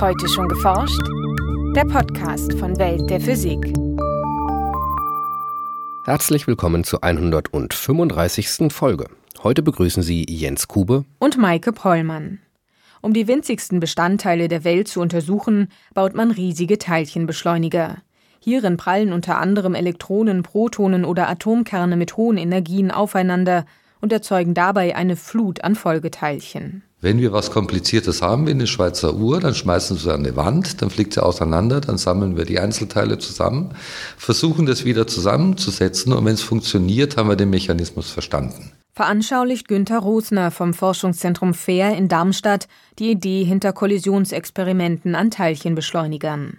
Heute schon geforscht? Der Podcast von Welt der Physik. Herzlich willkommen zur 135. Folge. Heute begrüßen Sie Jens Kube und Maike Pollmann. Um die winzigsten Bestandteile der Welt zu untersuchen, baut man riesige Teilchenbeschleuniger. Hierin prallen unter anderem Elektronen, Protonen oder Atomkerne mit hohen Energien aufeinander und erzeugen dabei eine Flut an Folgeteilchen. Wenn wir was Kompliziertes haben, wie eine Schweizer Uhr, dann schmeißen wir sie an die Wand, dann fliegt sie auseinander, dann sammeln wir die Einzelteile zusammen, versuchen das wieder zusammenzusetzen und wenn es funktioniert, haben wir den Mechanismus verstanden. Veranschaulicht Günther Rosner vom Forschungszentrum FAIR in Darmstadt die Idee hinter Kollisionsexperimenten an Teilchenbeschleunigern.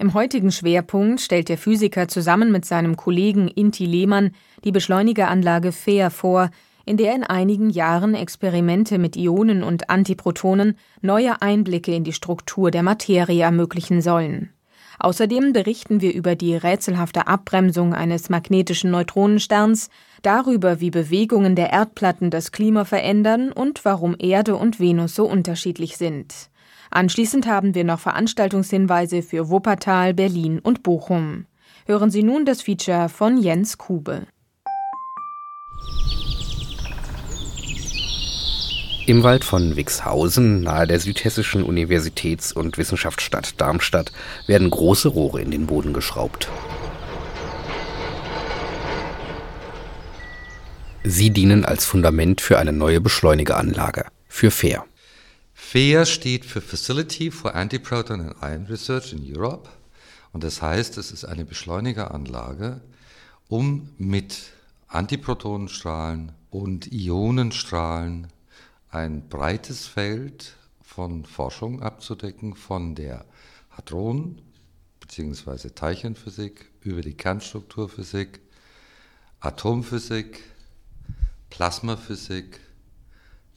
Im heutigen Schwerpunkt stellt der Physiker zusammen mit seinem Kollegen Inti Lehmann die Beschleunigeranlage FAIR vor, in der in einigen Jahren Experimente mit Ionen und Antiprotonen neue Einblicke in die Struktur der Materie ermöglichen sollen. Außerdem berichten wir über die rätselhafte Abbremsung eines magnetischen Neutronensterns, darüber, wie Bewegungen der Erdplatten das Klima verändern und warum Erde und Venus so unterschiedlich sind. Anschließend haben wir noch Veranstaltungshinweise für Wuppertal, Berlin und Bochum. Hören Sie nun das Feature von Jens Kube. Im Wald von Wixhausen, nahe der Südhessischen Universitäts- und Wissenschaftsstadt Darmstadt, werden große Rohre in den Boden geschraubt. Sie dienen als Fundament für eine neue Beschleunigeranlage, für FAIR. FAIR steht für Facility for Antiproton and Ion Research in Europe. Und das heißt, es ist eine Beschleunigeranlage, um mit Antiprotonenstrahlen und Ionenstrahlen ein breites Feld von Forschung abzudecken, von der Hadron- bzw. Teilchenphysik über die Kernstrukturphysik, Atomphysik, Plasmaphysik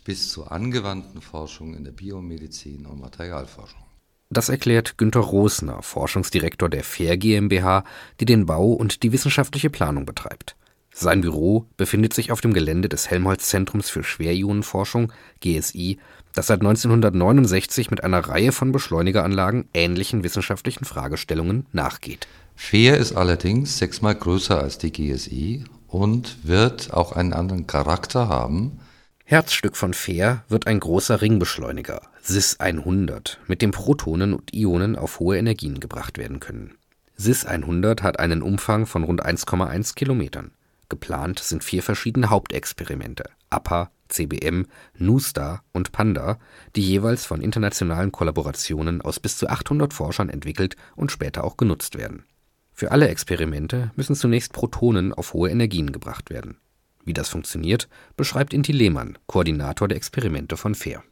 bis zur angewandten Forschung in der Biomedizin und Materialforschung. Das erklärt Günter Rosner, Forschungsdirektor der FAIR GmbH, die den Bau und die wissenschaftliche Planung betreibt. Sein Büro befindet sich auf dem Gelände des Helmholtz-Zentrums für Schwerionenforschung (GSI), das seit 1969 mit einer Reihe von Beschleunigeranlagen ähnlichen wissenschaftlichen Fragestellungen nachgeht. FAIR ist allerdings sechsmal größer als die GSI und wird auch einen anderen Charakter haben. Herzstück von FAIR wird ein großer Ringbeschleuniger SIS 100, mit dem Protonen und Ionen auf hohe Energien gebracht werden können. SIS 100 hat einen Umfang von rund 1,1 Kilometern Geplant sind vier verschiedene Hauptexperimente (APA, CBM, NuSTAR und PANDA), die jeweils von internationalen Kollaborationen aus bis zu 800 Forschern entwickelt und später auch genutzt werden. Für alle Experimente müssen zunächst Protonen auf hohe Energien gebracht werden. Wie das funktioniert, beschreibt Inti Lehmann, Koordinator der Experimente von FAIR.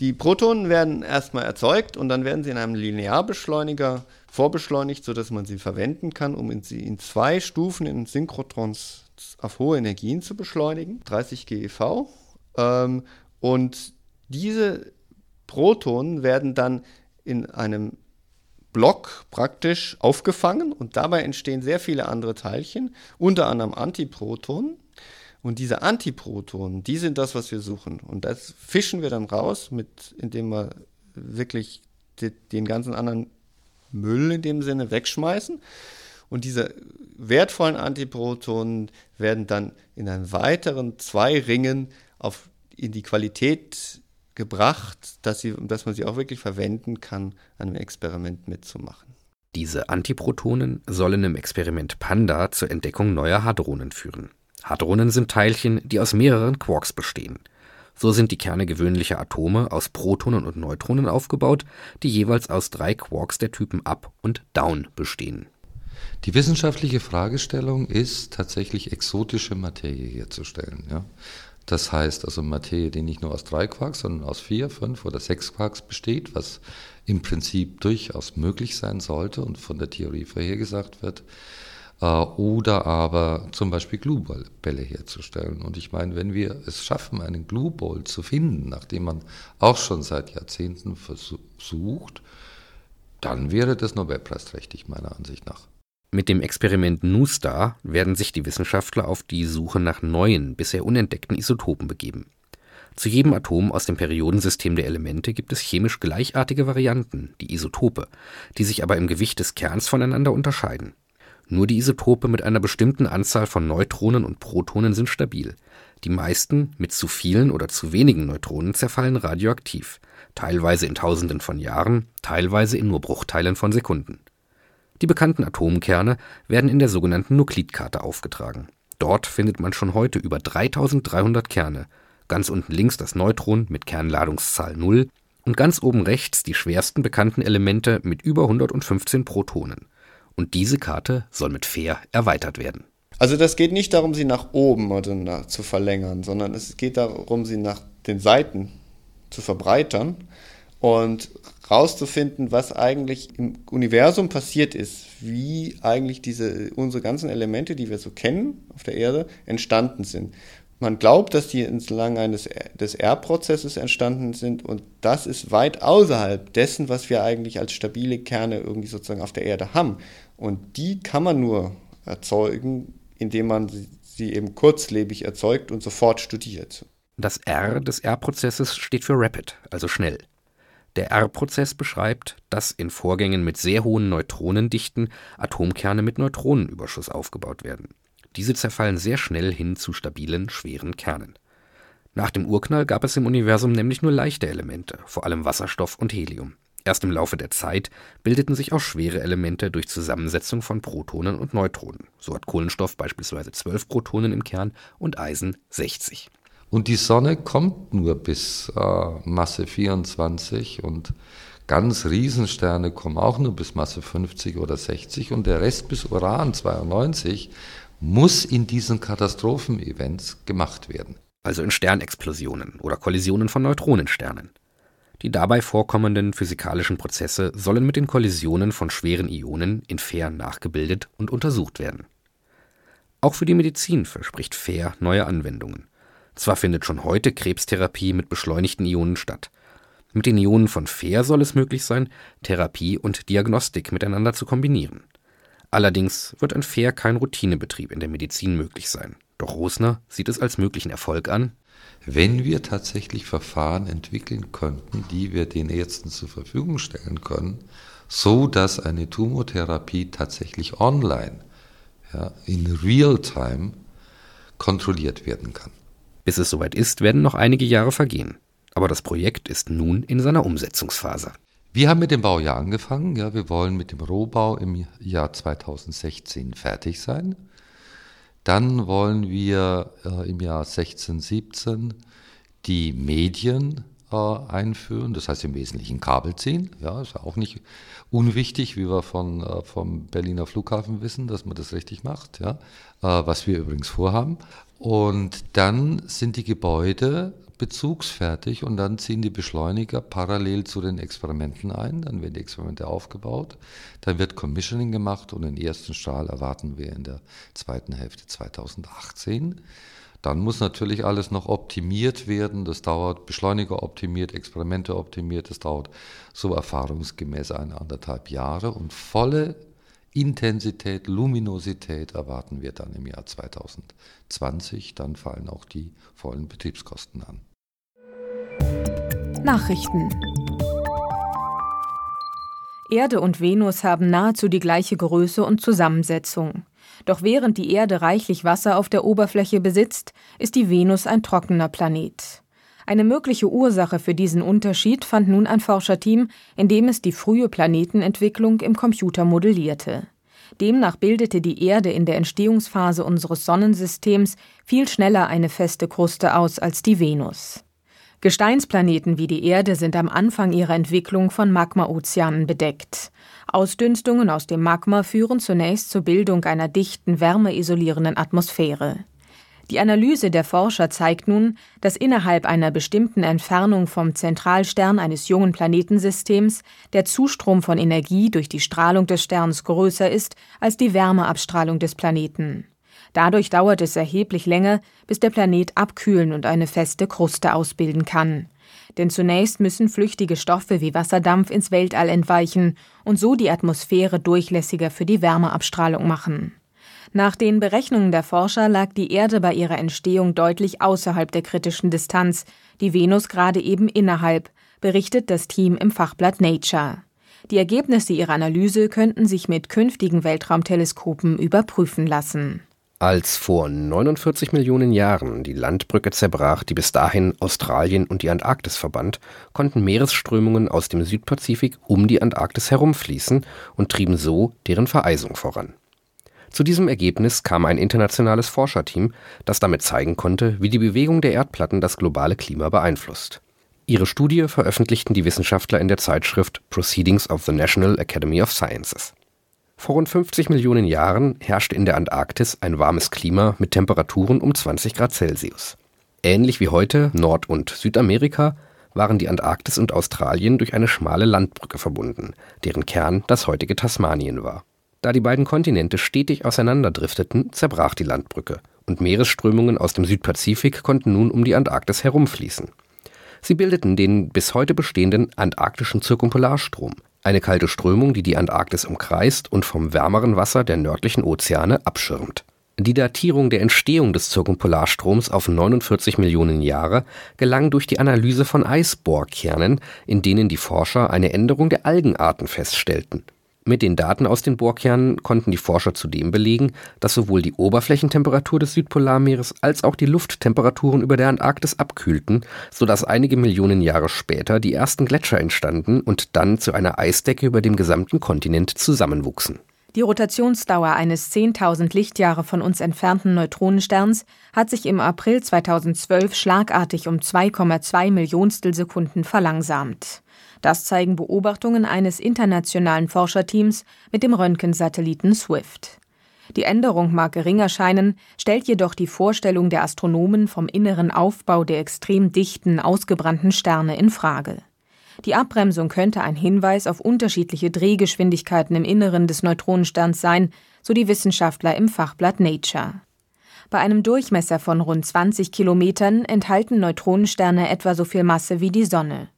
Die Protonen werden erstmal erzeugt und dann werden sie in einem Linearbeschleuniger vorbeschleunigt, sodass man sie verwenden kann, um sie in zwei Stufen in Synchrotrons auf hohe Energien zu beschleunigen, 30 GeV. Ähm, und diese Protonen werden dann in einem Block praktisch aufgefangen und dabei entstehen sehr viele andere Teilchen, unter anderem Antiprotonen. Und diese Antiprotonen, die sind das, was wir suchen. Und das fischen wir dann raus, mit, indem wir wirklich den ganzen anderen Müll in dem Sinne wegschmeißen. Und diese wertvollen Antiprotonen werden dann in einen weiteren zwei Ringen auf, in die Qualität gebracht, dass, sie, dass man sie auch wirklich verwenden kann, an einem Experiment mitzumachen. Diese Antiprotonen sollen im Experiment Panda zur Entdeckung neuer Hadronen führen. Hadronen sind Teilchen, die aus mehreren Quarks bestehen. So sind die Kerne gewöhnlicher Atome aus Protonen und Neutronen aufgebaut, die jeweils aus drei Quarks der Typen Up und Down bestehen. Die wissenschaftliche Fragestellung ist tatsächlich exotische Materie herzustellen. Ja? Das heißt also Materie, die nicht nur aus drei Quarks, sondern aus vier, fünf oder sechs Quarks besteht, was im Prinzip durchaus möglich sein sollte und von der Theorie vorhergesagt wird. Äh, oder aber zum Beispiel Glue-Bälle herzustellen. Und ich meine, wenn wir es schaffen, einen Glue-Ball zu finden, nachdem man auch schon seit Jahrzehnten versucht, dann wäre das Nobelpreisträchtig meiner Ansicht nach. Mit dem Experiment NuSTAR werden sich die Wissenschaftler auf die Suche nach neuen, bisher unentdeckten Isotopen begeben. Zu jedem Atom aus dem Periodensystem der Elemente gibt es chemisch gleichartige Varianten, die Isotope, die sich aber im Gewicht des Kerns voneinander unterscheiden. Nur die Isotope mit einer bestimmten Anzahl von Neutronen und Protonen sind stabil. Die meisten mit zu vielen oder zu wenigen Neutronen zerfallen radioaktiv, teilweise in Tausenden von Jahren, teilweise in nur Bruchteilen von Sekunden. Die bekannten Atomkerne werden in der sogenannten Nuklidkarte aufgetragen. Dort findet man schon heute über 3300 Kerne, ganz unten links das Neutron mit Kernladungszahl 0 und ganz oben rechts die schwersten bekannten Elemente mit über 115 Protonen. Und diese Karte soll mit Fair erweitert werden. Also das geht nicht darum, sie nach oben oder nach, zu verlängern, sondern es geht darum, sie nach den Seiten zu verbreitern und rauszufinden, was eigentlich im Universum passiert ist, wie eigentlich diese unsere ganzen Elemente, die wir so kennen auf der Erde, entstanden sind. Man glaubt, dass die entlang eines des R-Prozesses entstanden sind und das ist weit außerhalb dessen, was wir eigentlich als stabile Kerne irgendwie sozusagen auf der Erde haben. Und die kann man nur erzeugen, indem man sie eben kurzlebig erzeugt und sofort studiert. Das R des R-Prozesses steht für Rapid, also schnell. Der R-Prozess beschreibt, dass in Vorgängen mit sehr hohen Neutronendichten Atomkerne mit Neutronenüberschuss aufgebaut werden. Diese zerfallen sehr schnell hin zu stabilen, schweren Kernen. Nach dem Urknall gab es im Universum nämlich nur leichte Elemente, vor allem Wasserstoff und Helium. Erst im Laufe der Zeit bildeten sich auch schwere Elemente durch Zusammensetzung von Protonen und Neutronen. So hat Kohlenstoff beispielsweise 12 Protonen im Kern und Eisen 60. Und die Sonne kommt nur bis äh, Masse 24 und ganz Riesensterne kommen auch nur bis Masse 50 oder 60 und der Rest bis Uran 92 muss in diesen Katastrophenevents gemacht werden. Also in Sternexplosionen oder Kollisionen von Neutronensternen. Die dabei vorkommenden physikalischen Prozesse sollen mit den Kollisionen von schweren Ionen in Fair nachgebildet und untersucht werden. Auch für die Medizin verspricht Fair neue Anwendungen. Zwar findet schon heute Krebstherapie mit beschleunigten Ionen statt. Mit den Ionen von Fair soll es möglich sein, Therapie und Diagnostik miteinander zu kombinieren. Allerdings wird ein Fair kein Routinebetrieb in der Medizin möglich sein. Doch Rosner sieht es als möglichen Erfolg an, wenn wir tatsächlich Verfahren entwickeln könnten, die wir den Ärzten zur Verfügung stellen können, so dass eine Tumortherapie tatsächlich online, ja, in Real-Time kontrolliert werden kann. Bis es soweit ist, werden noch einige Jahre vergehen. Aber das Projekt ist nun in seiner Umsetzungsphase. Wir haben mit dem Baujahr angefangen. Ja, wir wollen mit dem Rohbau im Jahr 2016 fertig sein. Dann wollen wir äh, im Jahr 16, 17 die Medien äh, einführen, das heißt im Wesentlichen Kabel ziehen. Ja, ist auch nicht unwichtig, wie wir von, äh, vom Berliner Flughafen wissen, dass man das richtig macht, ja, äh, was wir übrigens vorhaben. Und dann sind die Gebäude bezugsfertig und dann ziehen die Beschleuniger parallel zu den Experimenten ein. Dann werden die Experimente aufgebaut, dann wird Commissioning gemacht und den ersten Strahl erwarten wir in der zweiten Hälfte 2018. Dann muss natürlich alles noch optimiert werden. Das dauert Beschleuniger optimiert, Experimente optimiert. Das dauert so erfahrungsgemäß eine anderthalb Jahre und volle Intensität, Luminosität erwarten wir dann im Jahr 2020. Dann fallen auch die vollen Betriebskosten an. Nachrichten Erde und Venus haben nahezu die gleiche Größe und Zusammensetzung. Doch während die Erde reichlich Wasser auf der Oberfläche besitzt, ist die Venus ein trockener Planet. Eine mögliche Ursache für diesen Unterschied fand nun ein Forscherteam, in dem es die frühe Planetenentwicklung im Computer modellierte. Demnach bildete die Erde in der Entstehungsphase unseres Sonnensystems viel schneller eine feste Kruste aus als die Venus. Gesteinsplaneten wie die Erde sind am Anfang ihrer Entwicklung von Magmaozeanen bedeckt. Ausdünstungen aus dem Magma führen zunächst zur Bildung einer dichten, wärmeisolierenden Atmosphäre. Die Analyse der Forscher zeigt nun, dass innerhalb einer bestimmten Entfernung vom Zentralstern eines jungen Planetensystems der Zustrom von Energie durch die Strahlung des Sterns größer ist als die Wärmeabstrahlung des Planeten. Dadurch dauert es erheblich länger, bis der Planet abkühlen und eine feste Kruste ausbilden kann. Denn zunächst müssen flüchtige Stoffe wie Wasserdampf ins Weltall entweichen und so die Atmosphäre durchlässiger für die Wärmeabstrahlung machen. Nach den Berechnungen der Forscher lag die Erde bei ihrer Entstehung deutlich außerhalb der kritischen Distanz, die Venus gerade eben innerhalb, berichtet das Team im Fachblatt Nature. Die Ergebnisse ihrer Analyse könnten sich mit künftigen Weltraumteleskopen überprüfen lassen. Als vor 49 Millionen Jahren die Landbrücke zerbrach, die bis dahin Australien und die Antarktis verband, konnten Meeresströmungen aus dem Südpazifik um die Antarktis herumfließen und trieben so deren Vereisung voran. Zu diesem Ergebnis kam ein internationales Forscherteam, das damit zeigen konnte, wie die Bewegung der Erdplatten das globale Klima beeinflusst. Ihre Studie veröffentlichten die Wissenschaftler in der Zeitschrift Proceedings of the National Academy of Sciences. Vor rund 50 Millionen Jahren herrschte in der Antarktis ein warmes Klima mit Temperaturen um 20 Grad Celsius. Ähnlich wie heute Nord- und Südamerika waren die Antarktis und Australien durch eine schmale Landbrücke verbunden, deren Kern das heutige Tasmanien war. Da die beiden Kontinente stetig auseinanderdrifteten, zerbrach die Landbrücke und Meeresströmungen aus dem Südpazifik konnten nun um die Antarktis herumfließen. Sie bildeten den bis heute bestehenden antarktischen Zirkumpolarstrom, eine kalte Strömung, die die Antarktis umkreist und vom wärmeren Wasser der nördlichen Ozeane abschirmt. Die Datierung der Entstehung des Zirkumpolarstroms auf 49 Millionen Jahre gelang durch die Analyse von Eisbohrkernen, in denen die Forscher eine Änderung der Algenarten feststellten. Mit den Daten aus den Bohrkernen konnten die Forscher zudem belegen, dass sowohl die Oberflächentemperatur des Südpolarmeeres als auch die Lufttemperaturen über der Antarktis abkühlten, sodass einige Millionen Jahre später die ersten Gletscher entstanden und dann zu einer Eisdecke über dem gesamten Kontinent zusammenwuchsen. Die Rotationsdauer eines 10.000 Lichtjahre von uns entfernten Neutronensterns hat sich im April 2012 schlagartig um 2,2 Millionstel Sekunden verlangsamt. Das zeigen Beobachtungen eines internationalen Forscherteams mit dem Röntgensatelliten SWIFT. Die Änderung mag gering erscheinen, stellt jedoch die Vorstellung der Astronomen vom inneren Aufbau der extrem dichten, ausgebrannten Sterne in Frage. Die Abbremsung könnte ein Hinweis auf unterschiedliche Drehgeschwindigkeiten im Inneren des Neutronensterns sein, so die Wissenschaftler im Fachblatt Nature. Bei einem Durchmesser von rund 20 Kilometern enthalten Neutronensterne etwa so viel Masse wie die Sonne.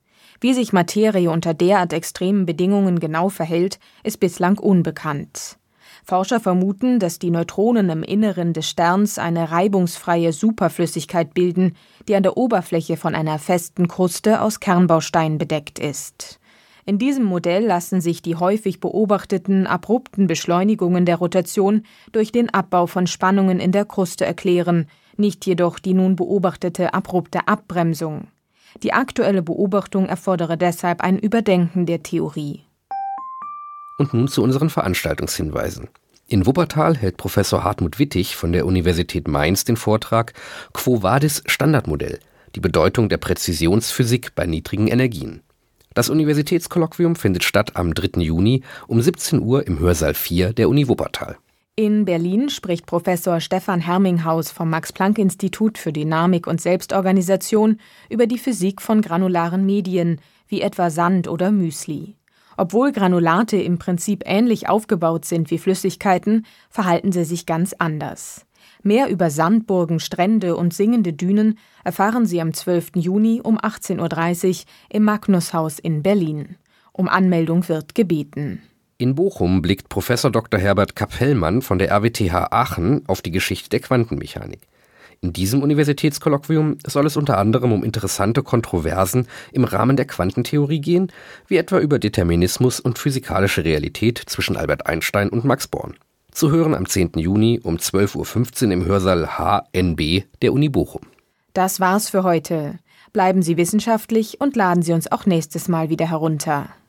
Wie sich Materie unter derart extremen Bedingungen genau verhält, ist bislang unbekannt. Forscher vermuten, dass die Neutronen im Inneren des Sterns eine reibungsfreie Superflüssigkeit bilden, die an der Oberfläche von einer festen Kruste aus Kernbausteinen bedeckt ist. In diesem Modell lassen sich die häufig beobachteten abrupten Beschleunigungen der Rotation durch den Abbau von Spannungen in der Kruste erklären, nicht jedoch die nun beobachtete abrupte Abbremsung. Die aktuelle Beobachtung erfordere deshalb ein Überdenken der Theorie. Und nun zu unseren Veranstaltungshinweisen. In Wuppertal hält Professor Hartmut Wittig von der Universität Mainz den Vortrag Quo Vadis Standardmodell, die Bedeutung der Präzisionsphysik bei niedrigen Energien. Das Universitätskolloquium findet statt am 3. Juni um 17 Uhr im Hörsaal 4 der Uni Wuppertal. In Berlin spricht Professor Stefan Herminghaus vom Max-Planck-Institut für Dynamik und Selbstorganisation über die Physik von granularen Medien, wie etwa Sand oder Müsli. Obwohl Granulate im Prinzip ähnlich aufgebaut sind wie Flüssigkeiten, verhalten sie sich ganz anders. Mehr über Sandburgen, Strände und singende Dünen erfahren Sie am 12. Juni um 18.30 Uhr im Magnushaus in Berlin. Um Anmeldung wird gebeten. In Bochum blickt Professor Dr. Herbert Kapellmann von der RWTH Aachen auf die Geschichte der Quantenmechanik. In diesem Universitätskolloquium soll es unter anderem um interessante Kontroversen im Rahmen der Quantentheorie gehen, wie etwa über Determinismus und physikalische Realität zwischen Albert Einstein und Max Born. Zu hören am 10. Juni um 12.15 Uhr im Hörsaal HNB der Uni Bochum. Das war's für heute. Bleiben Sie wissenschaftlich und laden Sie uns auch nächstes Mal wieder herunter.